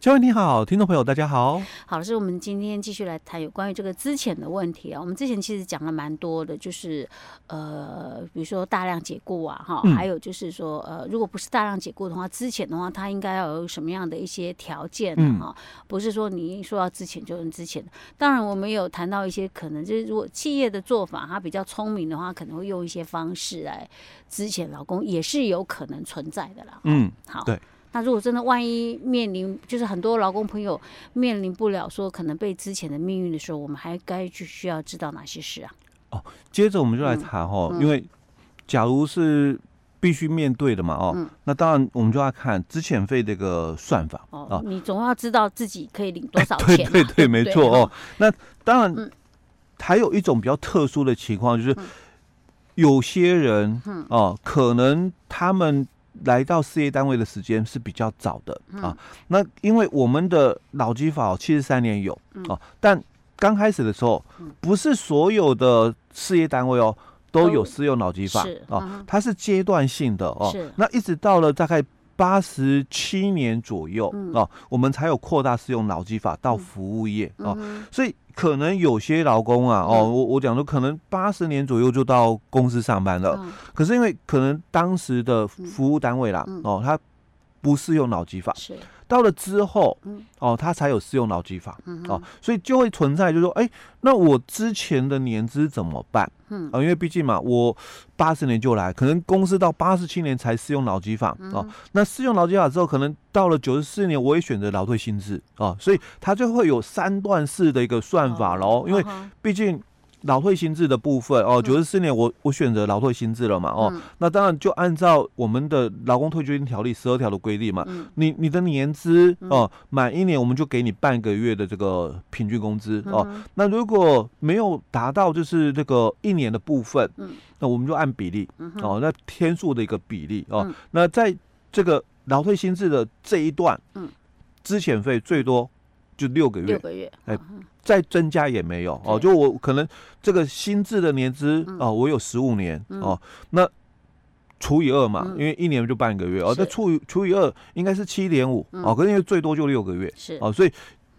嘉惠你好，听众朋友大家好。好，老师，我们今天继续来谈有关于这个资遣的问题啊。我们之前其实讲了蛮多的，就是呃，比如说大量解雇啊，哈，还有就是说呃，如果不是大量解雇的话，资遣的话，它应该要有什么样的一些条件哈？不是说你一说要资遣就能资遣。当然，我们有谈到一些可能就是如果企业的做法它比较聪明的话，可能会用一些方式来资遣劳工，也是有可能存在的啦。嗯，好，对。那如果真的万一面临，就是很多劳工朋友面临不了说可能被之前的命运的时候，我们还该去需要知道哪些事啊？哦，接着我们就来谈哈，因为假如是必须面对的嘛，哦，嗯、那当然我们就要看资遣费这个算法哦，哦。你总要知道自己可以领多少钱，啊。对对对，没错哦。那当然还有一种比较特殊的情况，就是有些人哦，可能他们。来到事业单位的时间是比较早的啊，那因为我们的老基法七十三年有啊，但刚开始的时候，不是所有的事业单位哦都有适用老机法啊，它是阶段性的哦。那一直到了大概八十七年左右哦，我们才有扩大适用劳基法到服务业哦，所以。可能有些劳工啊，哦，我我讲说，可能八十年左右就到公司上班了，嗯、可是因为可能当时的服务单位啦，嗯、哦，他不适用劳基法，是到了之后，嗯、哦，他才有适用劳基法，嗯、哦，所以就会存在，就是说，哎，那我之前的年资怎么办？嗯，啊，因为毕竟嘛，我八十年就来，可能公司到八十七年才适用劳基法，嗯、哦，那适用劳基法之后，可能到了九十四年，我也选择劳退薪制，啊、哦，所以它就会有三段式的一个算法喽，哦、因为毕竟。劳退新制的部分哦，九十四年我我选择老退新制了嘛哦，嗯、那当然就按照我们的劳工退休金条例十二条的规定嘛，嗯、你你的年资哦满一年我们就给你半个月的这个平均工资哦，嗯、那如果没有达到就是这个一年的部分，嗯、那我们就按比例哦，那天数的一个比例哦，嗯、那在这个劳退新制的这一段，嗯，资遣费最多。就六个月，六个月，哎，再增加也没有。哦。就我可能这个新制的年资哦，我有十五年哦，那除以二嘛，因为一年就半个月哦，那除以除以二应该是七点五哦，可是因为最多就六个月是。哦，所以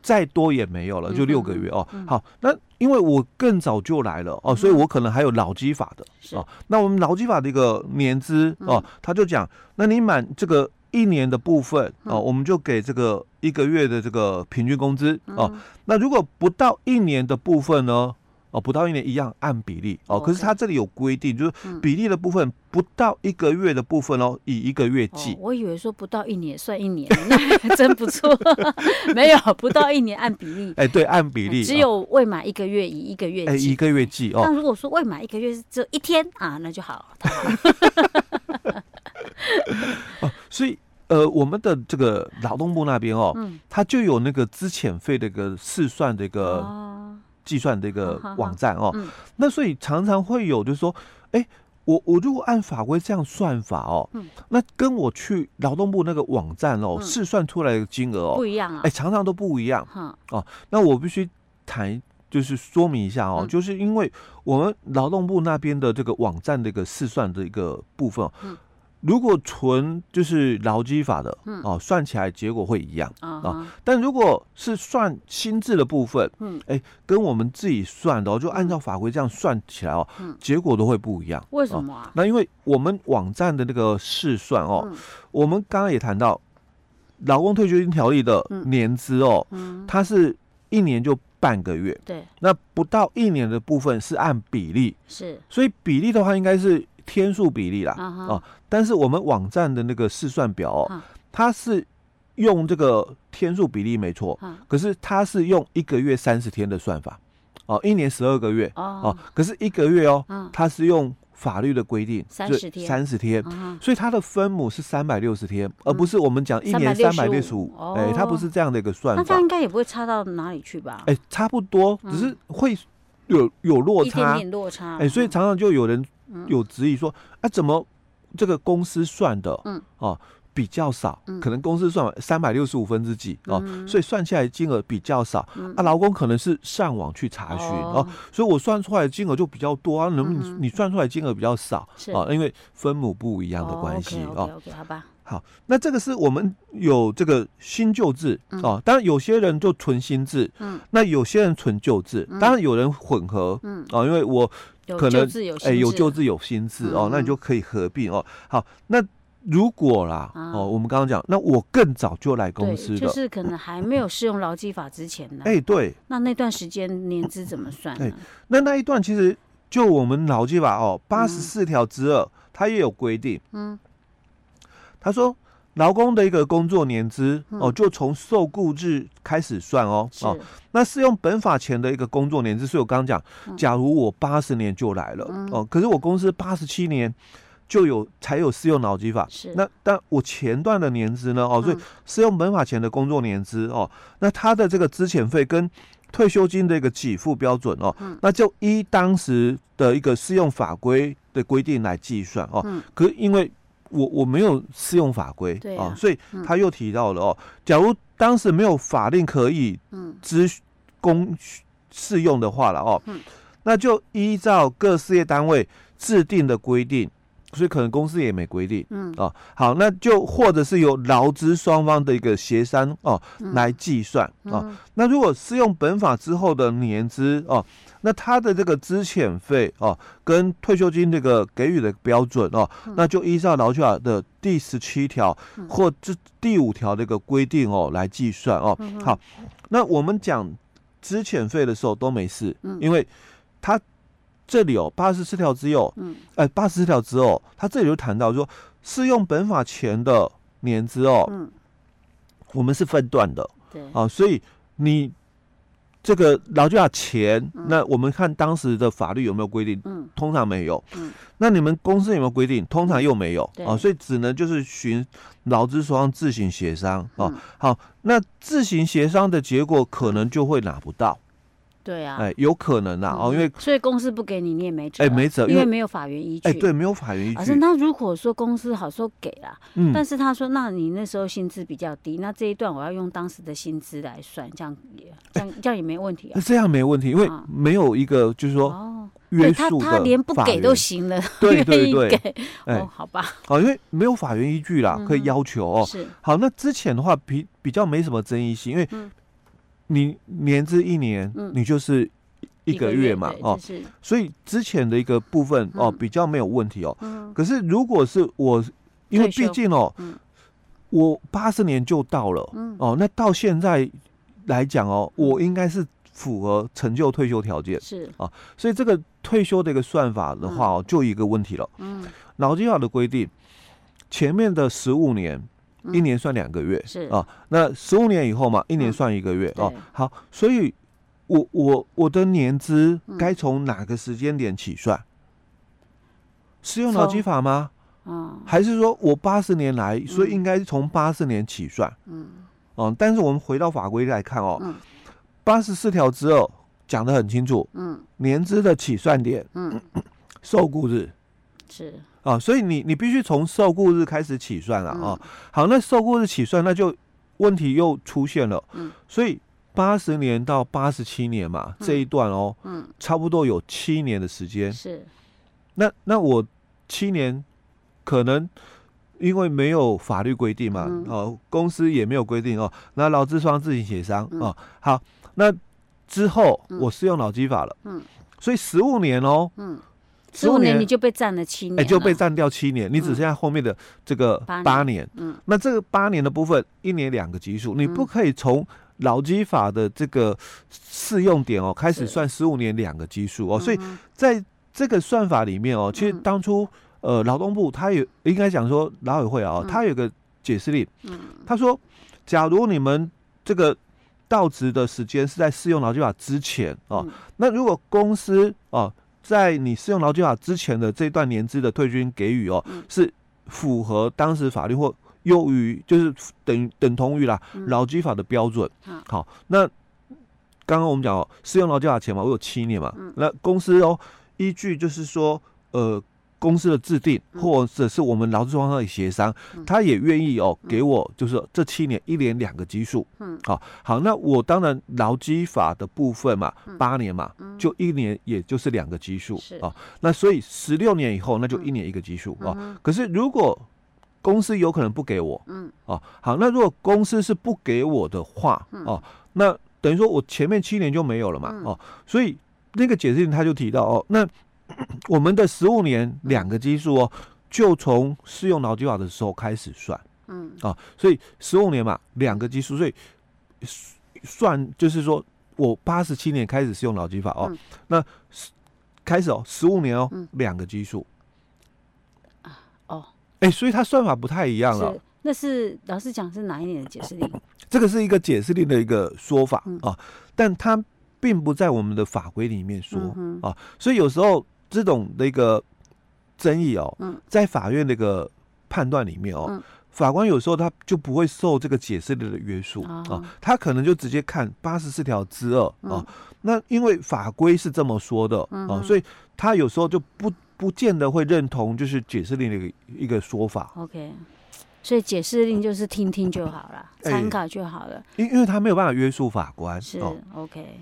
再多也没有了，就六个月哦。好，那因为我更早就来了哦，所以我可能还有劳基法的哦。那我们劳基法的一个年资哦，他就讲，那你满这个。一年的部分哦，我们就给这个一个月的这个平均工资哦。那如果不到一年的部分呢？哦，不到一年一样按比例哦。可是它这里有规定，就是比例的部分不到一个月的部分哦，以一个月计。我以为说不到一年算一年，那 还真不错。没有不到一年按比例，哎，对，按比例。只有未满一个月以一个月计，哎，一个月计哦。那如果说未满一个月是只有一天啊，那就好。哦，所以。呃，我们的这个劳动部那边哦，嗯，它就有那个资遣费的一个试算的一个计算的一个网站哦。那所以常常会有，就是说，哎，我我如果按法规这样算法哦，嗯，那跟我去劳动部那个网站哦试算出来的金额哦不一样啊，哎，常常都不一样。哦，那我必须谈，就是说明一下哦，就是因为我们劳动部那边的这个网站的一个试算的一个部分，嗯。如果纯就是劳基法的，嗯、哦，算起来结果会一样啊。但如果是算新制的部分，嗯，哎，跟我们自己算的，哦，就按照法规这样算起来哦，嗯、结果都会不一样。为什么啊？哦、那因为我们网站的那个试算哦，嗯、我们刚刚也谈到劳工退休金条例的年资哦，嗯、它是一年就半个月，对，那不到一年的部分是按比例，是，所以比例的话应该是。天数比例啦，啊、uh 但是我们网站的那个试算表哦，uh. 它是用这个天数比例没错，uh. 可是它是用一个月三十天的算法，哦，一年十二个月，uh. 哦，可是一个月哦，uh. 它是用法律的规定三十天，三十天，uh. 所以它的分母是三百六十天，uh. 而不是我们讲一年三百六十五，哎，它不是这样的一个算法，那它应该也不会差到哪里去吧？哎，差不多，只是会有有落差，一点点落差，哎，所以常常就有人。有质疑说，啊，怎么这个公司算的，嗯，哦，比较少，可能公司算三百六十五分之几哦，所以算起来金额比较少。啊，劳工可能是上网去查询哦，所以我算出来的金额就比较多啊。能你你算出来金额比较少啊，因为分母不一样的关系哦。好吧。好，那这个是我们有这个新旧制哦，当然有些人就纯新制，嗯，那有些人纯旧制，当然有人混合，嗯，哦，因为我可能哎有旧制有新制哦，那你就可以合并哦。好，那。如果啦，哦，我们刚刚讲，那我更早就来公司了，就是可能还没有适用劳基法之前呢。哎，对，那那段时间年资怎么算呢？那那一段其实就我们劳基法哦，八十四条之二，它也有规定。嗯，他说劳工的一个工作年资哦，就从受雇日开始算哦。哦，那适用本法前的一个工作年资，所以我刚刚讲，假如我八十年就来了哦，可是我公司八十七年。就有才有适用劳基法，是那但我前段的年资呢？哦，所以适用本法前的工作年资哦，那他的这个资遣费跟退休金的一个给付标准哦，嗯、那就依当时的一个适用法规的规定来计算哦。嗯、可是因为我我没有适用法规，对啊，哦、所以他又提到了哦，假如当时没有法令可以支公适用的话了哦，嗯、那就依照各事业单位制定的规定。所以可能公司也没规定，嗯哦，好，那就或者是由劳资双方的一个协商哦来计算哦。那如果适用本法之后的年资哦，那他的这个资遣费哦跟退休金这个给予的标准哦，那就依照劳基法的第十七条或这第五条的一个规定哦来计算哦。好，那我们讲资遣费的时候都没事，因为他。这里哦，八十四条之后，嗯，哎，八十四条之后，他这里就谈到说，适用本法前的年资哦，嗯，我们是分段的，对，啊，所以你这个劳基法前，那我们看当时的法律有没有规定？嗯，通常没有，嗯，那你们公司有没有规定？通常又没有，啊，所以只能就是循劳资双方自行协商，啊，好，那自行协商的结果可能就会拿不到。对啊，哎，有可能啊，哦，因为所以公司不给你，你也没辙，哎，没辙，因为没有法源依据，哎，对，没有法源依据。可是那如果说公司好说给了，嗯，但是他说，那你那时候薪资比较低，那这一段我要用当时的薪资来算，这样也这样这样也没问题啊。这样没问题，因为没有一个就是说哦，约束的，他他连不给都行了，对对对，哦，好吧，哦，因为没有法院依据啦，可以要求哦。是，好，那之前的话比比较没什么争议性，因为你年资一年，你就是。一个月嘛，哦，所以之前的一个部分哦比较没有问题哦。可是如果是我，因为毕竟哦，我八十年就到了，哦，那到现在来讲哦，我应该是符合成就退休条件是。啊，所以这个退休的一个算法的话哦，就一个问题了。嗯，劳基法的规定，前面的十五年一年算两个月是啊，那十五年以后嘛，一年算一个月哦。好，所以。我我我的年资该从哪个时间点起算？是用脑机法吗？嗯，还是说我八十年来，所以应该从八十年起算？嗯，哦，但是我们回到法规来看哦，八十四条之二讲得很清楚，嗯，年资的起算点，嗯，受雇日是啊，所以你你必须从受雇日开始起算了啊。好，那受雇日起算，那就问题又出现了，嗯，所以。八十年到八十七年嘛，嗯、这一段哦，嗯，差不多有七年的时间。是，那那我七年可能因为没有法律规定嘛，嗯、哦，公司也没有规定哦，那劳资双方自行协商、嗯、哦。好，那之后我适用劳基法了，嗯，所以十五年哦，嗯，十五年。你就被占了七年，哎，就被占掉七年，你只剩下后面的这个八年，嗯，那这个八年的部分，一年两个基数，你不可以从。劳基法的这个适用点哦，开始算十五年两个基数哦，所以在这个算法里面哦，其实当初呃劳动部他有应该讲说劳委会啊，他有个解释令，他说，假如你们这个到职的时间是在适用劳基法之前哦，那如果公司哦在你适用劳基法之前的这段年资的退军给予哦，是符合当时法律或。优于就是等等同于啦，劳基法的标准。嗯、好，那刚刚我们讲哦，适用劳基法前嘛，我有七年嘛。嗯、那公司哦，依据就是说，呃，公司的制定，或者是我们劳资双方的协商，他也愿意哦给我，就是这七年一年两个基数。嗯，好，好，那我当然劳基法的部分嘛，八年嘛，就一年也就是两个基数。是。啊，那所以十六年以后，那就一年一个基数啊。可是如果公司有可能不给我，嗯，哦，好，那如果公司是不给我的话，哦，那等于说我前面七年就没有了嘛，哦，所以那个解释令他就提到哦，那。我们的十五年两个基数哦，就从适用劳基法的时候开始算，嗯啊，所以十五年嘛，两个基数，所以算就是说我八十七年开始适用劳基法哦，那开始哦，十五年哦，两个基数，啊哦，哎，所以它算法不太一样了。那是老师讲是哪一年的解释令？这个是一个解释令的一个说法啊，但它并不在我们的法规里面说啊，所以有时候。这种的一个争议哦，在法院那个判断里面哦，法官有时候他就不会受这个解释令的约束啊，他可能就直接看八十四条之二啊。那因为法规是这么说的啊，所以他有时候就不不见得会认同就是解释令的一个一个说法。OK，所以解释令就是听听就好了，参考就好了。因因为他没有办法约束法官。是 OK，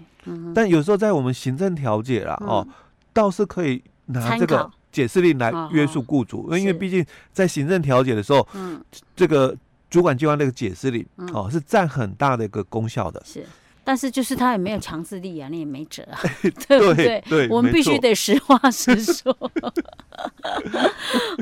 但有时候在我们行政调解啦哦。倒是可以拿这个解释令来约束雇主，因为毕竟在行政调解的时候，嗯，这个主管机关那个解释令哦是占很大的一个功效的。是，但是就是他也没有强制力啊，你也没辙啊，对不对？对，我们必须得实话实说。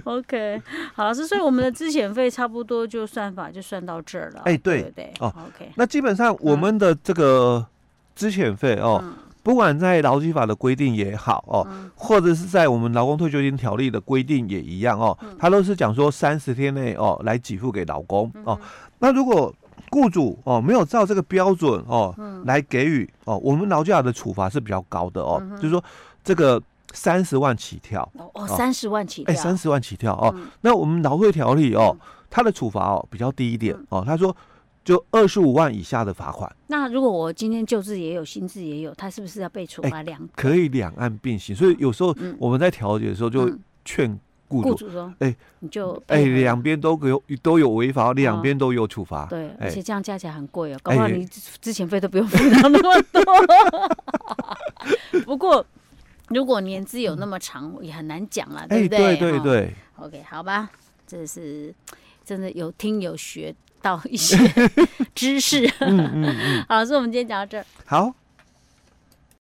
OK，好，所以我们的资遣费差不多就算法就算到这儿了。哎，对对哦，OK。那基本上我们的这个资遣费哦。不管在劳基法的规定也好哦，或者是在我们劳工退休金条例的规定也一样哦，他都是讲说三十天内哦来给付给劳工哦。那如果雇主哦没有照这个标准哦来给予哦，我们劳基法的处罚是比较高的哦，就是说这个三十万起跳哦，三十万起跳，哎，三十万起跳哦。那我们劳退条例哦，它的处罚哦比较低一点哦，他说。就二十五万以下的罚款。那如果我今天旧制也有，新制也有，他是不是要被处罚两、欸？可以两案并行。所以有时候我们在调解的时候，就劝雇主说：“哎、嗯，你就哎两边都有都有违法，两边都有处罚。哦”对，而且这样加起来很贵哦，搞不好你之前费都不用付到那么多。不过如果年资有那么长，也很难讲了，对不对？对对对。OK，好吧，这是真的有听有学。到一些 知识，嗯嗯嗯，好，所以我们今天讲到这儿。好。